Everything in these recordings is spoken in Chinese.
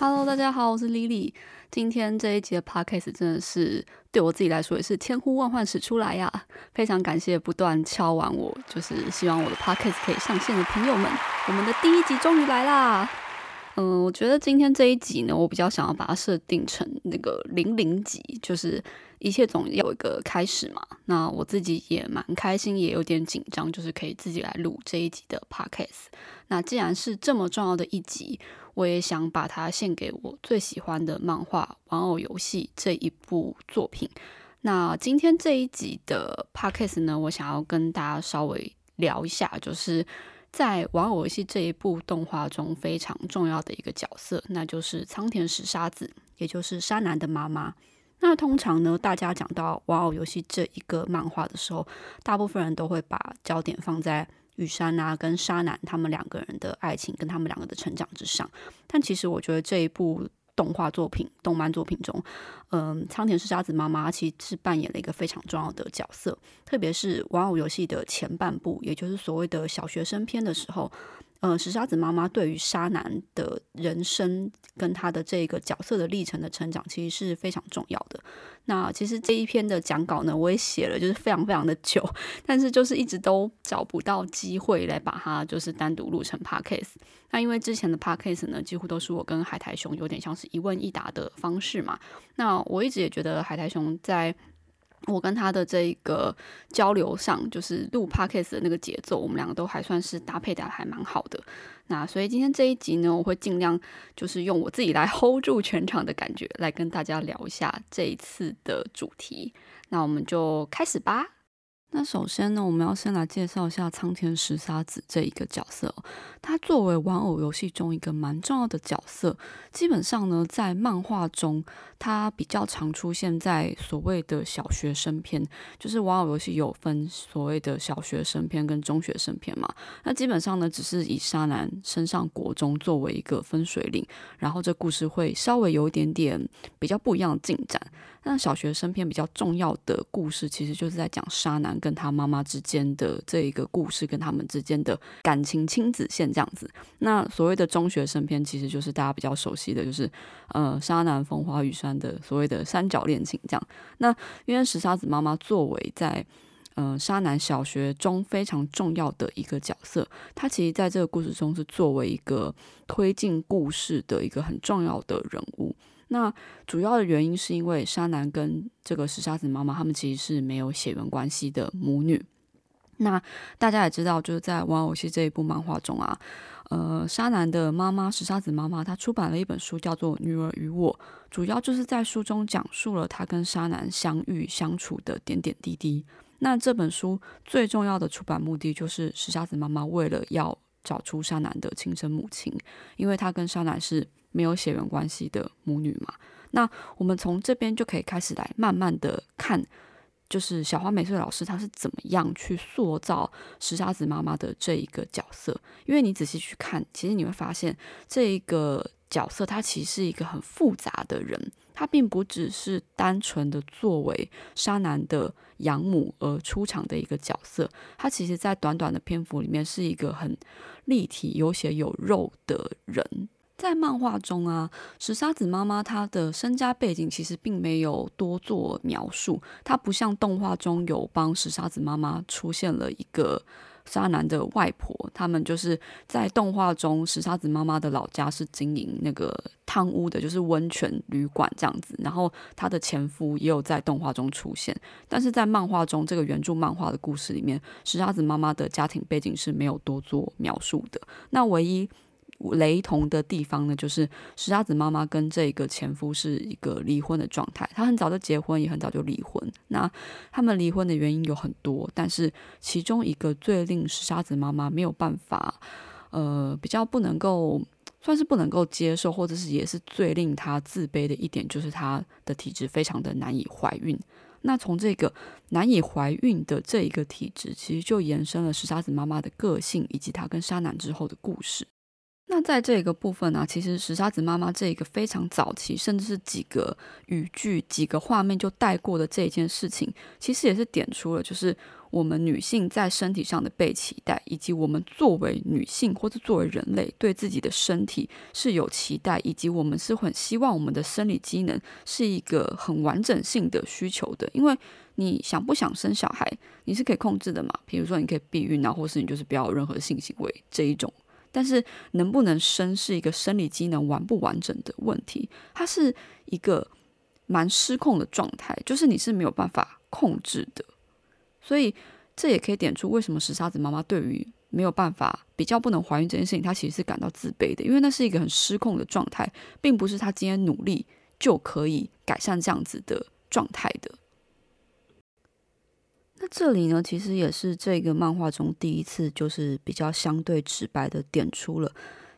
Hello，大家好，我是 Lily。今天这一集的 Podcast 真的是对我自己来说也是千呼万唤始出来呀！非常感谢不断敲完我，就是希望我的 Podcast 可以上线的朋友们，我们的第一集终于来啦！嗯，我觉得今天这一集呢，我比较想要把它设定成那个零零集，就是一切总要有一个开始嘛。那我自己也蛮开心，也有点紧张，就是可以自己来录这一集的 podcast。那既然是这么重要的一集，我也想把它献给我最喜欢的漫画《玩偶游戏》这一部作品。那今天这一集的 podcast 呢，我想要跟大家稍微聊一下，就是。在玩偶游戏这一部动画中，非常重要的一个角色，那就是仓田石沙子，也就是沙男的妈妈。那通常呢，大家讲到玩偶游戏这一个漫画的时候，大部分人都会把焦点放在羽山啊跟沙男他们两个人的爱情跟他们两个的成长之上。但其实我觉得这一部。动画作品、动漫作品中，嗯，仓田是沙子妈妈，其实是扮演了一个非常重要的角色。特别是玩偶游戏的前半部，也就是所谓的小学生篇的时候。呃，石沙子妈妈对于沙男的人生跟他的这个角色的历程的成长，其实是非常重要的。那其实这一篇的讲稿呢，我也写了，就是非常非常的久，但是就是一直都找不到机会来把它就是单独录成 podcast。那因为之前的 podcast 呢，几乎都是我跟海苔熊有点像是一问一答的方式嘛。那我一直也觉得海苔熊在。我跟他的这个交流上，就是录 podcast 的那个节奏，我们两个都还算是搭配的还蛮好的。那所以今天这一集呢，我会尽量就是用我自己来 hold 住全场的感觉，来跟大家聊一下这一次的主题。那我们就开始吧。那首先呢，我们要先来介绍一下仓田石沙子这一个角色。他作为玩偶游戏中一个蛮重要的角色，基本上呢，在漫画中，他比较常出现在所谓的小学生篇。就是玩偶游戏有分所谓的小学生篇跟中学生篇嘛。那基本上呢，只是以沙男升上国中作为一个分水岭，然后这故事会稍微有一点点比较不一样的进展。那小学生篇比较重要的故事，其实就是在讲沙男跟他妈妈之间的这一个故事，跟他们之间的感情亲子线这样子。那所谓的中学生篇，其实就是大家比较熟悉的就是，呃，沙男风花雨山的所谓的三角恋情这样。那因为石沙子妈妈作为在呃沙男小学中非常重要的一个角色，她其实在这个故事中是作为一个推进故事的一个很重要的人物。那主要的原因是因为沙男跟这个石沙子妈妈，他们其实是没有血缘关系的母女。那大家也知道，就是在玩偶戏这一部漫画中啊，呃，沙男的妈妈石沙子妈妈，她出版了一本书，叫做《女儿与我》，主要就是在书中讲述了她跟沙男相遇相处的点点滴滴。那这本书最重要的出版目的，就是石沙子妈妈为了要找出沙男的亲生母亲，因为她跟沙男是。没有血缘关系的母女嘛？那我们从这边就可以开始来慢慢的看，就是小花美穗老师她是怎么样去塑造石沙子妈妈的这一个角色。因为你仔细去看，其实你会发现这一个角色她其实是一个很复杂的人，她并不只是单纯的作为沙男的养母而出场的一个角色，她其实在短短的篇幅里面是一个很立体、有血有肉的人。在漫画中啊，石沙子妈妈她的身家背景其实并没有多做描述，她不像动画中有帮石沙子妈妈出现了一个渣男的外婆，他们就是在动画中石沙子妈妈的老家是经营那个汤屋的，就是温泉旅馆这样子，然后她的前夫也有在动画中出现，但是在漫画中这个原著漫画的故事里面，石沙子妈妈的家庭背景是没有多做描述的，那唯一。雷同的地方呢，就是石沙子妈妈跟这个前夫是一个离婚的状态，她很早就结婚，也很早就离婚。那他们离婚的原因有很多，但是其中一个最令石沙子妈妈没有办法，呃，比较不能够算是不能够接受，或者是也是最令她自卑的一点，就是她的体质非常的难以怀孕。那从这个难以怀孕的这一个体质，其实就延伸了石沙子妈妈的个性，以及她跟沙男之后的故事。那在这个部分呢，其实石沙子妈妈这一个非常早期，甚至是几个语句、几个画面就带过的这一件事情，其实也是点出了，就是我们女性在身体上的被期待，以及我们作为女性或者作为人类对自己的身体是有期待，以及我们是很希望我们的生理机能是一个很完整性的需求的。因为你想不想生小孩，你是可以控制的嘛？比如说你可以避孕啊，或是你就是不要有任何性行为这一种。但是能不能生是一个生理机能完不完整的问题，它是一个蛮失控的状态，就是你是没有办法控制的。所以这也可以点出为什么石沙子妈妈对于没有办法比较不能怀孕这件事情，她其实是感到自卑的，因为那是一个很失控的状态，并不是她今天努力就可以改善这样子的状态的。那这里呢，其实也是这个漫画中第一次，就是比较相对直白的点出了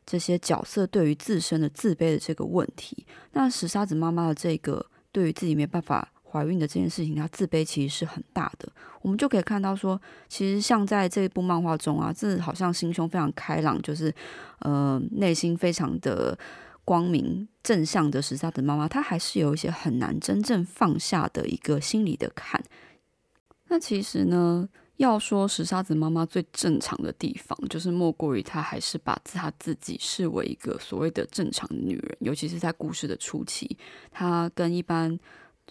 这些角色对于自身的自卑的这个问题。那石沙子妈妈的这个对于自己没办法怀孕的这件事情，她自卑其实是很大的。我们就可以看到说，其实像在这一部漫画中啊，这好像心胸非常开朗，就是呃内心非常的光明正向的石沙子妈妈，她还是有一些很难真正放下的一个心理的坎。那其实呢，要说石沙子妈妈最正常的地方，就是莫过于她还是把她自己视为一个所谓的正常的女人，尤其是在故事的初期，她跟一般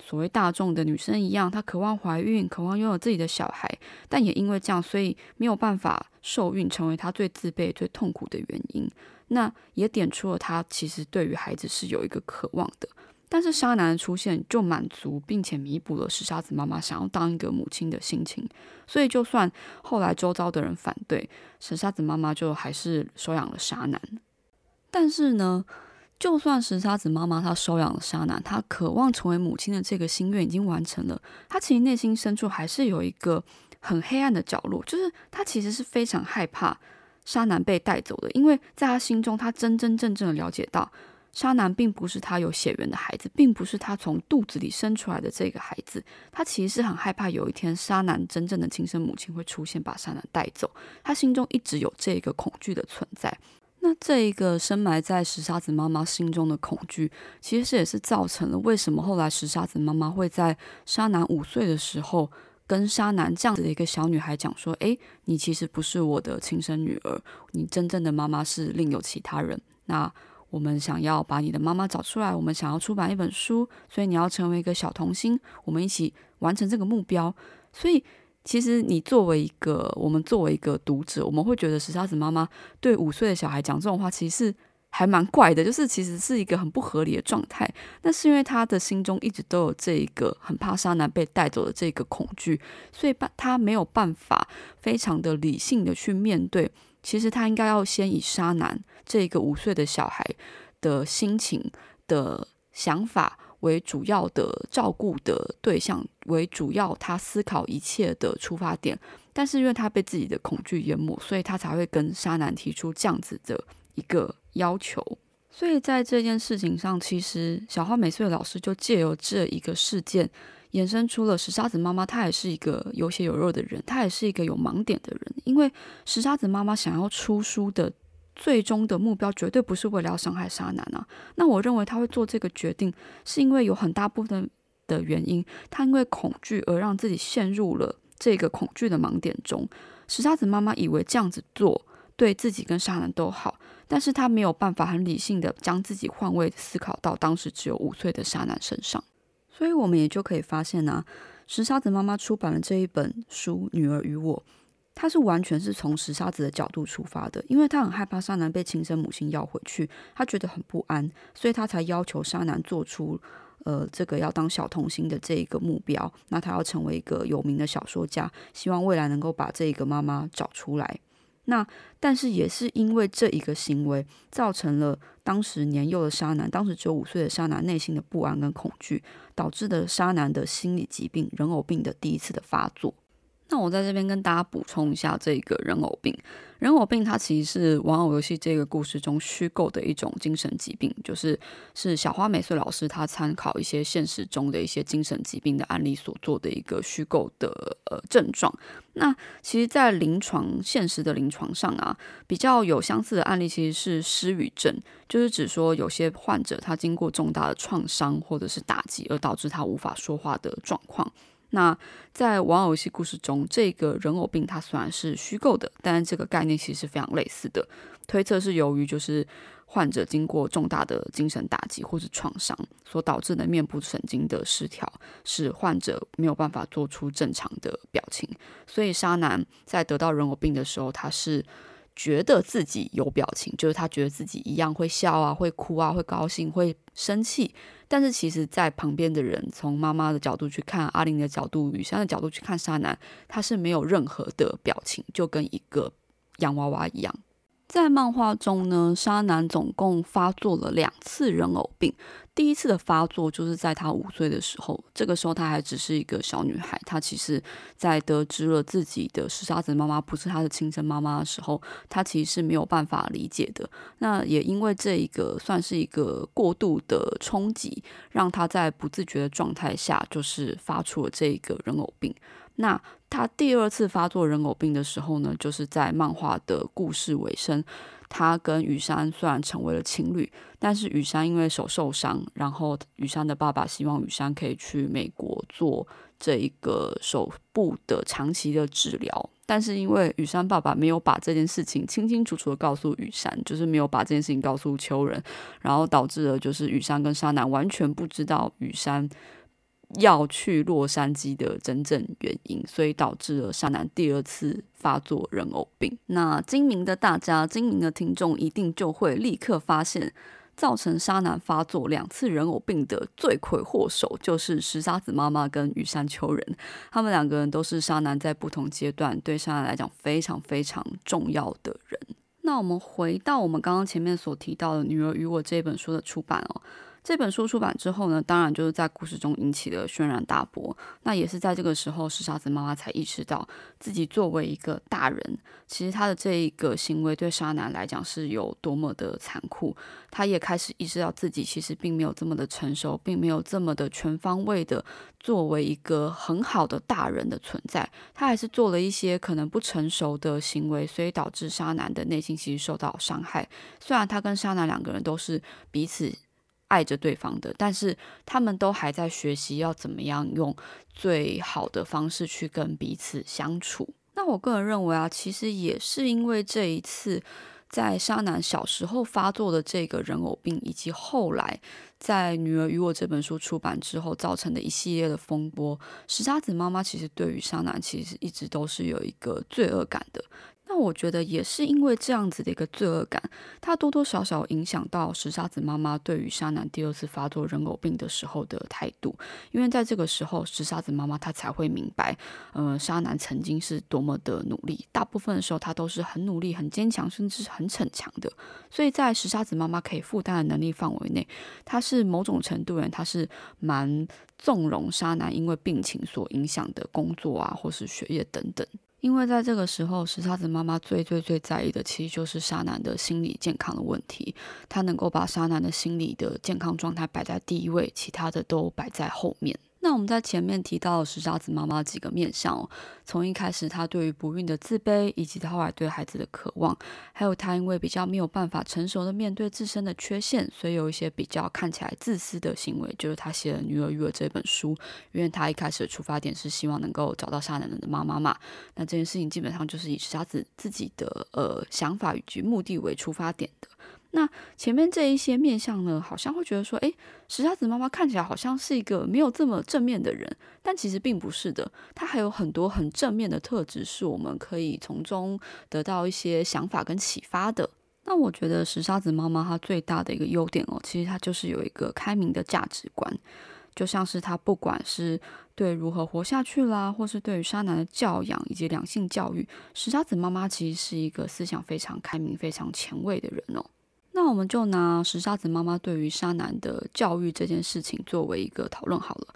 所谓大众的女生一样，她渴望怀孕，渴望拥有自己的小孩，但也因为这样，所以没有办法受孕，成为她最自卑、最痛苦的原因。那也点出了她其实对于孩子是有一个渴望的。但是沙男的出现就满足并且弥补了石沙子妈妈想要当一个母亲的心情，所以就算后来周遭的人反对，石沙子妈妈就还是收养了沙男。但是呢，就算石沙子妈妈她收养了沙男，她渴望成为母亲的这个心愿已经完成了，她其实内心深处还是有一个很黑暗的角落，就是她其实是非常害怕沙男被带走的，因为在她心中，她真真正正的了解到。沙男并不是他有血缘的孩子，并不是他从肚子里生出来的这个孩子。他其实是很害怕有一天沙男真正的亲生母亲会出现，把沙男带走。他心中一直有这个恐惧的存在。那这一个深埋在石沙子妈妈心中的恐惧，其实也是造成了为什么后来石沙子妈妈会在沙男五岁的时候，跟沙男这样子的一个小女孩讲说：“诶，你其实不是我的亲生女儿，你真正的妈妈是另有其他人。”那我们想要把你的妈妈找出来，我们想要出版一本书，所以你要成为一个小童星，我们一起完成这个目标。所以，其实你作为一个，我们作为一个读者，我们会觉得石沙子妈妈对五岁的小孩讲这种话，其实是还蛮怪的，就是其实是一个很不合理的状态。那是因为他的心中一直都有这一个很怕沙男被带走的这个恐惧，所以他没有办法非常的理性的去面对。其实他应该要先以沙男这个五岁的小孩的心情的想法为主要的照顾的对象，为主要他思考一切的出发点。但是因为他被自己的恐惧淹没，所以他才会跟沙男提出这样子的一个要求。所以在这件事情上，其实小花美穗老师就借由这一个事件。衍生出了石沙子妈妈，她也是一个有血有肉的人，她也是一个有盲点的人。因为石沙子妈妈想要出书的最终的目标，绝对不是为了要伤害沙男啊。那我认为他会做这个决定，是因为有很大部分的原因，他因为恐惧而让自己陷入了这个恐惧的盲点中。石沙子妈妈以为这样子做对自己跟沙男都好，但是他没有办法很理性的将自己换位思考到当时只有五岁的沙男身上。所以我们也就可以发现呢，石沙子妈妈出版了这一本书《女儿与我》，她是完全是从石沙子的角度出发的，因为她很害怕沙男被亲生母亲要回去，她觉得很不安，所以她才要求沙男做出呃这个要当小童星的这一个目标。那他要成为一个有名的小说家，希望未来能够把这个妈妈找出来。那但是也是因为这一个行为，造成了当时年幼的沙男，当时只有五岁的沙男内心的不安跟恐惧，导致的沙男的心理疾病人偶病的第一次的发作。那我在这边跟大家补充一下，这个人偶病，人偶病它其实是玩偶游戏这个故事中虚构的一种精神疾病，就是是小花美穗老师他参考一些现实中的一些精神疾病的案例所做的一个虚构的呃症状。那其实，在临床现实的临床上啊，比较有相似的案例其实是失语症，就是指说有些患者他经过重大的创伤或者是打击而导致他无法说话的状况。那在玩偶游戏故事中，这个人偶病它虽然是虚构的，但这个概念其实是非常类似的。推测是由于就是患者经过重大的精神打击或是创伤所导致的面部神经的失调，使患者没有办法做出正常的表情。所以沙男在得到人偶病的时候，他是觉得自己有表情，就是他觉得自己一样会笑啊，会哭啊，会高兴，会生气。但是其实，在旁边的人从妈妈的角度去看，阿玲的角度、雨山的角度去看沙男，他是没有任何的表情，就跟一个洋娃娃一样。在漫画中呢，沙男总共发作了两次人偶病。第一次的发作就是在他五岁的时候，这个时候他还只是一个小女孩。她其实，在得知了自己的石沙子妈妈不是她的亲生妈妈的时候，她其实是没有办法理解的。那也因为这一个算是一个过度的冲击，让她在不自觉的状态下，就是发出了这一个人偶病。那他第二次发作人偶病的时候呢，就是在漫画的故事尾声，他跟雨山虽然成为了情侣，但是雨山因为手受伤，然后雨山的爸爸希望雨山可以去美国做这一个手部的长期的治疗，但是因为雨山爸爸没有把这件事情清清楚楚的告诉雨山，就是没有把这件事情告诉秋人，然后导致了就是雨山跟沙男完全不知道雨山。要去洛杉矶的真正原因，所以导致了沙男第二次发作人偶病。那精明的大家、精明的听众一定就会立刻发现，造成沙男发作两次人偶病的罪魁祸首就是石沙子妈妈跟羽山秋人。他们两个人都是沙男在不同阶段对沙男来讲非常非常重要的人。那我们回到我们刚刚前面所提到的《女儿与我》这本书的出版哦。这本书出版之后呢，当然就是在故事中引起了轩然大波。那也是在这个时候，石沙子妈妈才意识到自己作为一个大人，其实他的这一个行为对沙男来讲是有多么的残酷。他也开始意识到自己其实并没有这么的成熟，并没有这么的全方位的作为一个很好的大人的存在。他还是做了一些可能不成熟的行为，所以导致沙男的内心其实受到伤害。虽然他跟沙男两个人都是彼此。爱着对方的，但是他们都还在学习要怎么样用最好的方式去跟彼此相处。那我个人认为啊，其实也是因为这一次在沙男小时候发作的这个人偶病，以及后来在《女儿与我》这本书出版之后造成的一系列的风波，石沙子妈妈其实对于沙男其实一直都是有一个罪恶感的。那我觉得也是因为这样子的一个罪恶感，它多多少少影响到石沙子妈妈对于沙男第二次发作人偶病的时候的态度。因为在这个时候，石沙子妈妈她才会明白，呃，沙男曾经是多么的努力，大部分的时候他都是很努力、很坚强，甚至是很逞强的。所以在石沙子妈妈可以负担的能力范围内，他是某种程度人，他是蛮纵容沙男因为病情所影响的工作啊，或是学业等等。因为在这个时候，石沙子妈妈最最最在意的，其实就是沙男的心理健康的问题。她能够把沙男的心理的健康状态摆在第一位，其他的都摆在后面。那我们在前面提到石沙子妈妈几个面相哦，从一开始她对于不孕的自卑，以及她后来对孩子的渴望，还有她因为比较没有办法成熟的面对自身的缺陷，所以有一些比较看起来自私的行为，就是她写了《女儿育儿》这本书，因为她一开始的出发点是希望能够找到沙男的妈妈嘛，那这件事情基本上就是以石沙子自己的呃想法以及目的为出发点的。那前面这一些面相呢，好像会觉得说，诶，石沙子妈妈看起来好像是一个没有这么正面的人，但其实并不是的，她还有很多很正面的特质，是我们可以从中得到一些想法跟启发的。那我觉得石沙子妈妈她最大的一个优点哦，其实她就是有一个开明的价值观，就像是她不管是对如何活下去啦，或是对于沙男的教养以及两性教育，石沙子妈妈其实是一个思想非常开明、非常前卫的人哦。那我们就拿石沙子妈妈对于沙男的教育这件事情作为一个讨论好了。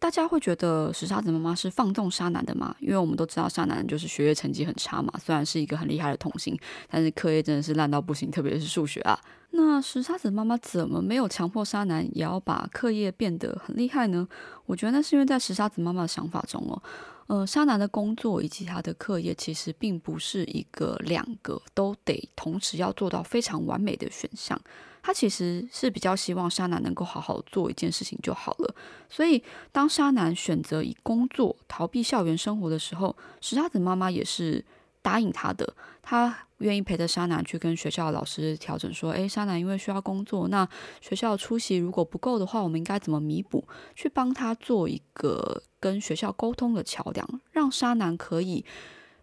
大家会觉得石沙子妈妈是放纵沙男的吗？因为我们都知道沙男就是学业成绩很差嘛，虽然是一个很厉害的童星，但是课业真的是烂到不行，特别是数学啊。那石沙子妈妈怎么没有强迫沙男也要把课业变得很厉害呢？我觉得那是因为在石沙子妈妈的想法中哦。呃，沙男的工作以及他的课业其实并不是一个两个都得同时要做到非常完美的选项。他其实是比较希望沙男能够好好做一件事情就好了。所以，当沙男选择以工作逃避校园生活的时候，石沙子妈妈也是答应他的。他愿意陪着沙男去跟学校老师调整，说：“诶，沙男因为需要工作，那学校出席如果不够的话，我们应该怎么弥补？去帮他做一个跟学校沟通的桥梁，让沙男可以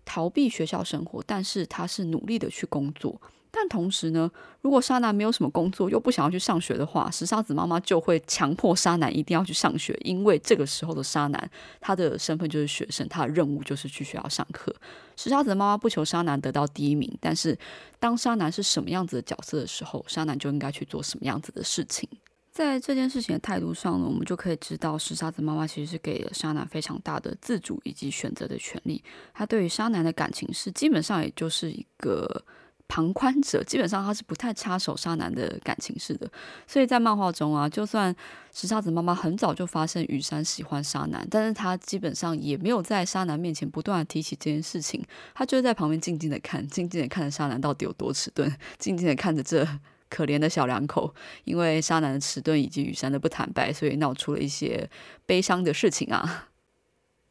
逃避学校生活，但是他是努力的去工作。”但同时呢，如果沙男没有什么工作，又不想要去上学的话，石沙子妈妈就会强迫沙男一定要去上学，因为这个时候的沙男，他的身份就是学生，他的任务就是去学校上课。石沙子妈妈不求沙男得到第一名，但是当沙男是什么样子的角色的时候，沙男就应该去做什么样子的事情。在这件事情的态度上呢，我们就可以知道，石沙子妈妈其实是给了沙男非常大的自主以及选择的权利。他对于沙男的感情是基本上也就是一个。旁观者基本上他是不太插手沙男的感情事的，所以在漫画中啊，就算石沙子妈妈很早就发现雨山喜欢沙男，但是他基本上也没有在沙男面前不断的提起这件事情，他就在旁边静静的看，静静的看着沙男到底有多迟钝，静静的看着这可怜的小两口，因为沙男的迟钝以及雨山的不坦白，所以闹出了一些悲伤的事情啊。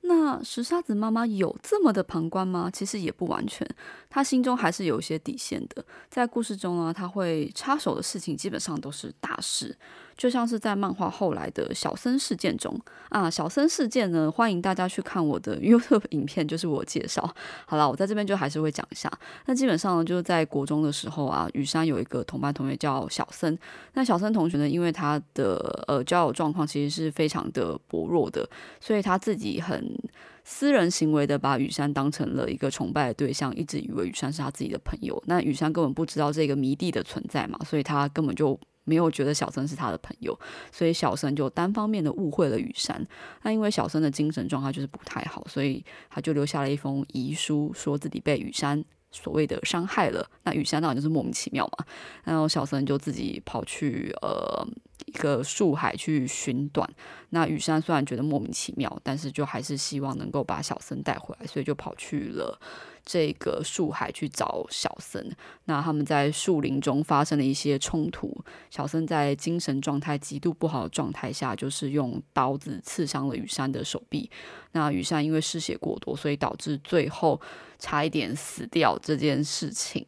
那石沙子妈妈有这么的旁观吗？其实也不完全，她心中还是有一些底线的。在故事中呢，她会插手的事情基本上都是大事。就像是在漫画后来的小森事件中啊，小森事件呢，欢迎大家去看我的 YouTube 影片，就是我介绍。好了，我在这边就还是会讲一下。那基本上呢，就是在国中的时候啊，雨山有一个同班同学叫小森。那小森同学呢，因为他的呃交友状况其实是非常的薄弱的，所以他自己很私人行为的把雨山当成了一个崇拜的对象，一直以为雨山是他自己的朋友。那雨山根本不知道这个迷弟的存在嘛，所以他根本就。没有觉得小森是他的朋友，所以小森就单方面的误会了雨山。那因为小森的精神状态就是不太好，所以他就留下了一封遗书，说自己被雨山所谓的伤害了。那雨山当然就是莫名其妙嘛。然后小森就自己跑去呃一个树海去寻短。那雨山虽然觉得莫名其妙，但是就还是希望能够把小森带回来，所以就跑去了。这个树海去找小森，那他们在树林中发生了一些冲突。小森在精神状态极度不好的状态下，就是用刀子刺伤了雨山的手臂。那雨山因为失血过多，所以导致最后差一点死掉这件事情。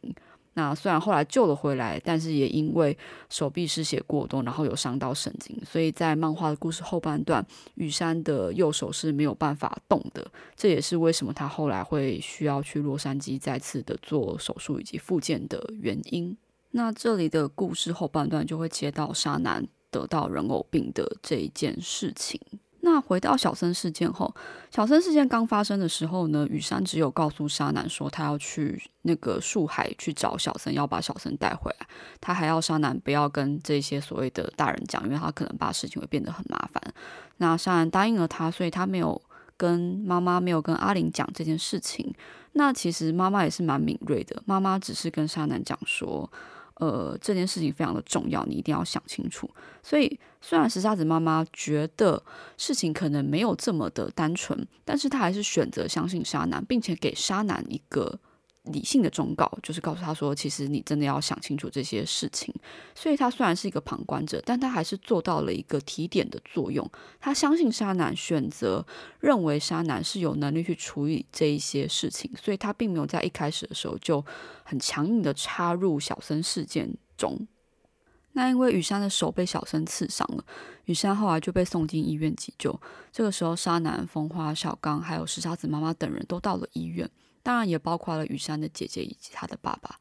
那虽然后来救了回来，但是也因为手臂失血过多，然后有伤到神经，所以在漫画的故事后半段，雨山的右手是没有办法动的。这也是为什么他后来会需要去洛杉矶再次的做手术以及复健的原因。那这里的故事后半段就会接到沙男得到人偶病的这一件事情。那回到小森事件后，小森事件刚发生的时候呢，雨山只有告诉沙男说他要去那个树海去找小森，要把小森带回来。他还要沙男不要跟这些所谓的大人讲，因为他可能把事情会变得很麻烦。那沙男答应了他，所以他没有跟妈妈，没有跟阿玲讲这件事情。那其实妈妈也是蛮敏锐的，妈妈只是跟沙男讲说。呃，这件事情非常的重要，你一定要想清楚。所以，虽然石沙子妈妈觉得事情可能没有这么的单纯，但是她还是选择相信沙男，并且给沙男一个。理性的忠告就是告诉他说，其实你真的要想清楚这些事情。所以他虽然是一个旁观者，但他还是做到了一个提点的作用。他相信沙男选择认为沙男是有能力去处理这一些事情，所以他并没有在一开始的时候就很强硬的插入小森事件中。那因为雨山的手被小森刺伤了，雨山后来就被送进医院急救。这个时候，沙男、风花、小刚还有石沙子妈妈等人都到了医院。当然也包括了雨山的姐姐以及他的爸爸，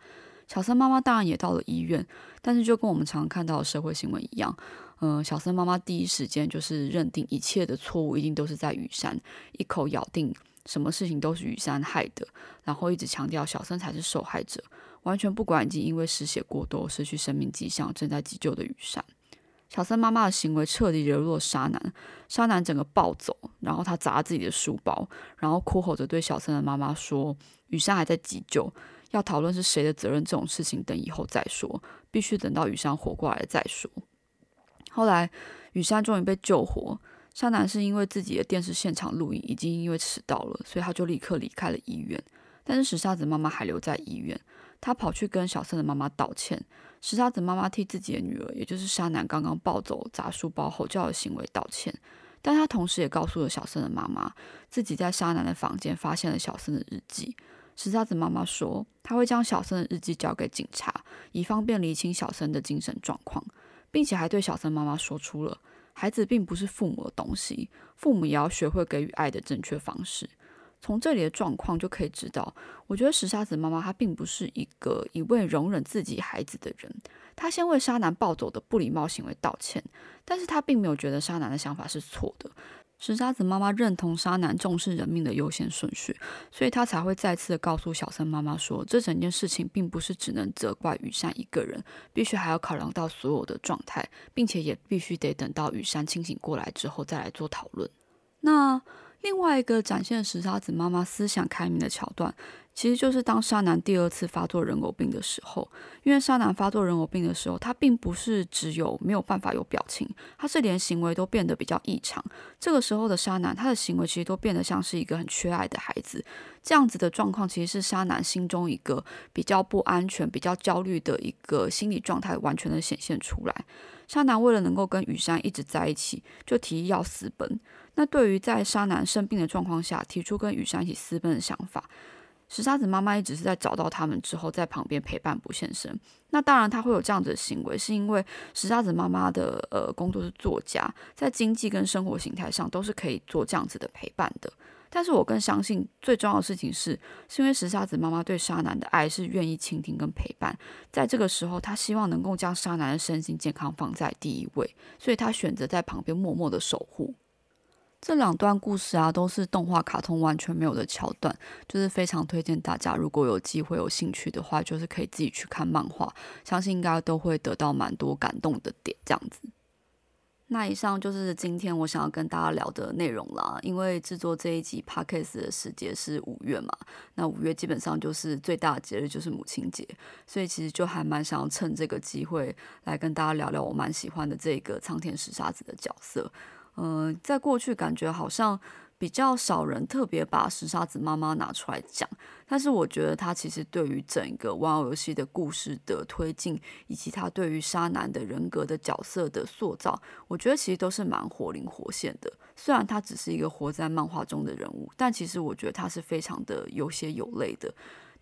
小森妈妈当然也到了医院，但是就跟我们常看到的社会新闻一样，嗯，小森妈妈第一时间就是认定一切的错误一定都是在雨山，一口咬定什么事情都是雨山害的，然后一直强调小森才是受害者，完全不管已经因为失血过多失去生命迹象正在急救的雨山。小森妈妈的行为彻底惹怒了沙男，沙男整个暴走，然后他砸自己的书包，然后哭吼着对小森的妈妈说：“雨山还在急救，要讨论是谁的责任这种事情，等以后再说，必须等到雨山活过来了再说。”后来雨山终于被救活，沙男是因为自己的电视现场录影已经因为迟到了，所以他就立刻离开了医院，但是石沙子妈妈还留在医院。他跑去跟小森的妈妈道歉。石沙子妈妈替自己的女儿，也就是沙男刚刚抱走砸书包吼叫的行为道歉，但他同时也告诉了小森的妈妈，自己在沙男的房间发现了小森的日记。石沙子妈妈说，他会将小森的日记交给警察，以方便厘清小森的精神状况，并且还对小森妈妈说出了孩子并不是父母的东西，父母也要学会给予爱的正确方式。从这里的状况就可以知道，我觉得石沙子妈妈她并不是一个一味容忍自己孩子的人。她先为沙男暴走的不礼貌行为道歉，但是她并没有觉得沙男的想法是错的。石沙子妈妈认同沙男重视人命的优先顺序，所以她才会再次的告诉小森妈妈说，这整件事情并不是只能责怪雨山一个人，必须还要考量到所有的状态，并且也必须得等到雨山清醒过来之后再来做讨论。那。另外一个展现石沙子妈妈思想开明的桥段，其实就是当沙男第二次发作人偶病的时候。因为沙男发作人偶病的时候，他并不是只有没有办法有表情，他是连行为都变得比较异常。这个时候的沙男，他的行为其实都变得像是一个很缺爱的孩子。这样子的状况，其实是沙男心中一个比较不安全、比较焦虑的一个心理状态，完全的显现出来。沙男为了能够跟雨山一直在一起，就提议要私奔。那对于在沙男生病的状况下提出跟雨山一起私奔的想法，石沙子妈妈一直是在找到他们之后在旁边陪伴不现身。那当然，他会有这样子的行为，是因为石沙子妈妈的呃工作是作家，在经济跟生活形态上都是可以做这样子的陪伴的。但是我更相信最重要的事情是，是因为石沙子妈妈对沙男的爱是愿意倾听跟陪伴，在这个时候，她希望能够将沙男的身心健康放在第一位，所以她选择在旁边默默的守护。这两段故事啊，都是动画卡通完全没有的桥段，就是非常推荐大家，如果有机会有兴趣的话，就是可以自己去看漫画，相信应该都会得到蛮多感动的点。这样子，那以上就是今天我想要跟大家聊的内容啦。因为制作这一集 podcast 的时节是五月嘛，那五月基本上就是最大的节日就是母亲节，所以其实就还蛮想要趁这个机会来跟大家聊聊我蛮喜欢的这个苍田石沙子的角色。呃，在过去感觉好像比较少人特别把石沙子妈妈拿出来讲，但是我觉得她其实对于整个玩偶游戏的故事的推进，以及她对于沙男的人格的角色的塑造，我觉得其实都是蛮活灵活现的。虽然他只是一个活在漫画中的人物，但其实我觉得他是非常的有血有泪的。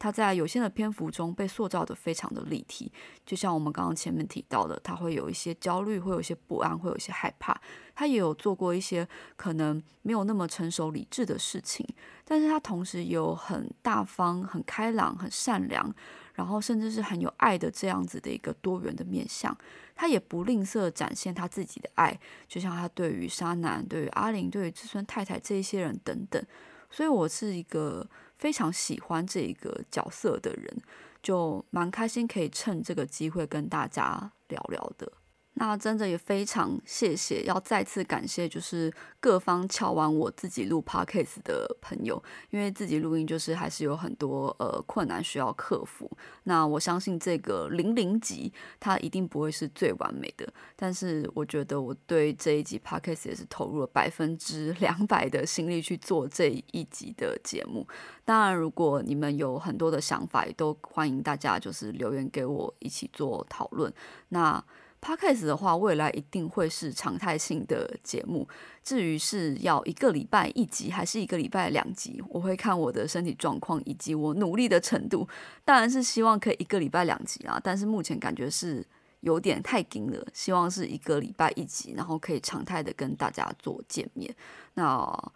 他在有限的篇幅中被塑造的非常的立体，就像我们刚刚前面提到的，他会有一些焦虑，会有一些不安，会有一些害怕。他也有做过一些可能没有那么成熟理智的事情，但是他同时有很大方、很开朗、很善良，然后甚至是很有爱的这样子的一个多元的面相。他也不吝啬展现他自己的爱，就像他对于沙男、对于阿玲、对于志村太太这一些人等等。所以我是一个。非常喜欢这一个角色的人，就蛮开心可以趁这个机会跟大家聊聊的。那真的也非常谢谢，要再次感谢，就是各方敲完我自己录 podcast 的朋友，因为自己录音就是还是有很多呃困难需要克服。那我相信这个零零集它一定不会是最完美的，但是我觉得我对这一集 podcast 也是投入了百分之两百的心力去做这一集的节目。当然，如果你们有很多的想法，也都欢迎大家就是留言给我一起做讨论。那 Podcast 的话，未来一定会是常态性的节目。至于是要一个礼拜一集，还是一个礼拜两集，我会看我的身体状况以及我努力的程度。当然是希望可以一个礼拜两集啊，但是目前感觉是有点太紧了。希望是一个礼拜一集，然后可以常态的跟大家做见面。那。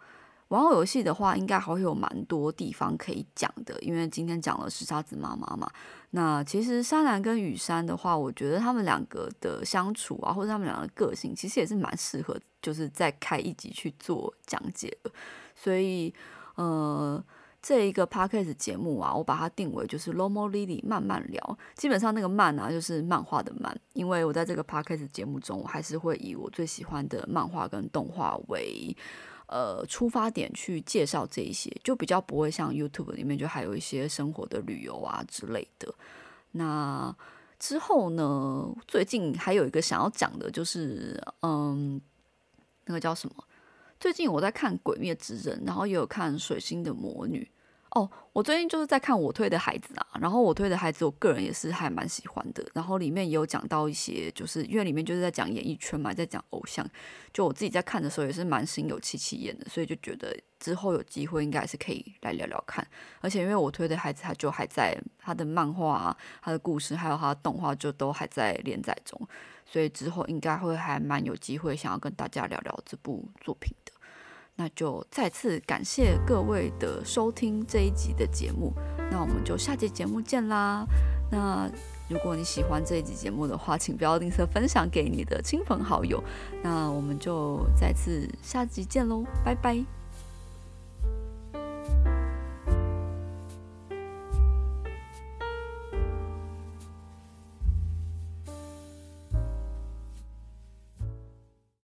玩偶游戏的话，应该还会有蛮多地方可以讲的，因为今天讲了是沙子妈妈嘛。那其实沙男跟雨山的话，我觉得他们两个的相处啊，或者他们两个个性，其实也是蛮适合，就是再开一集去做讲解的。所以，呃，这一个 podcast 节目啊，我把它定为就是 Lomo Lily 慢慢聊。基本上那个慢啊，就是漫画的慢，因为我在这个 podcast 节目中，我还是会以我最喜欢的漫画跟动画为。呃，出发点去介绍这一些，就比较不会像 YouTube 里面就还有一些生活的旅游啊之类的。那之后呢，最近还有一个想要讲的，就是嗯，那个叫什么？最近我在看《鬼灭之刃》，然后也有看《水星的魔女》。哦，我最近就是在看我推的孩子啊，然后我推的孩子，我个人也是还蛮喜欢的。然后里面也有讲到一些，就是因为里面就是在讲演艺圈嘛，在讲偶像。就我自己在看的时候也是蛮心有戚戚焉的，所以就觉得之后有机会应该是可以来聊聊看。而且因为我推的孩子，他就还在他的漫画啊、他的故事还有他的动画就都还在连载中，所以之后应该会还蛮有机会想要跟大家聊聊这部作品的。那就再次感谢各位的收听这一集的节目，那我们就下集节目见啦。那如果你喜欢这一集节目的话，请不要吝啬分享给你的亲朋好友。那我们就再次下集见喽，拜拜。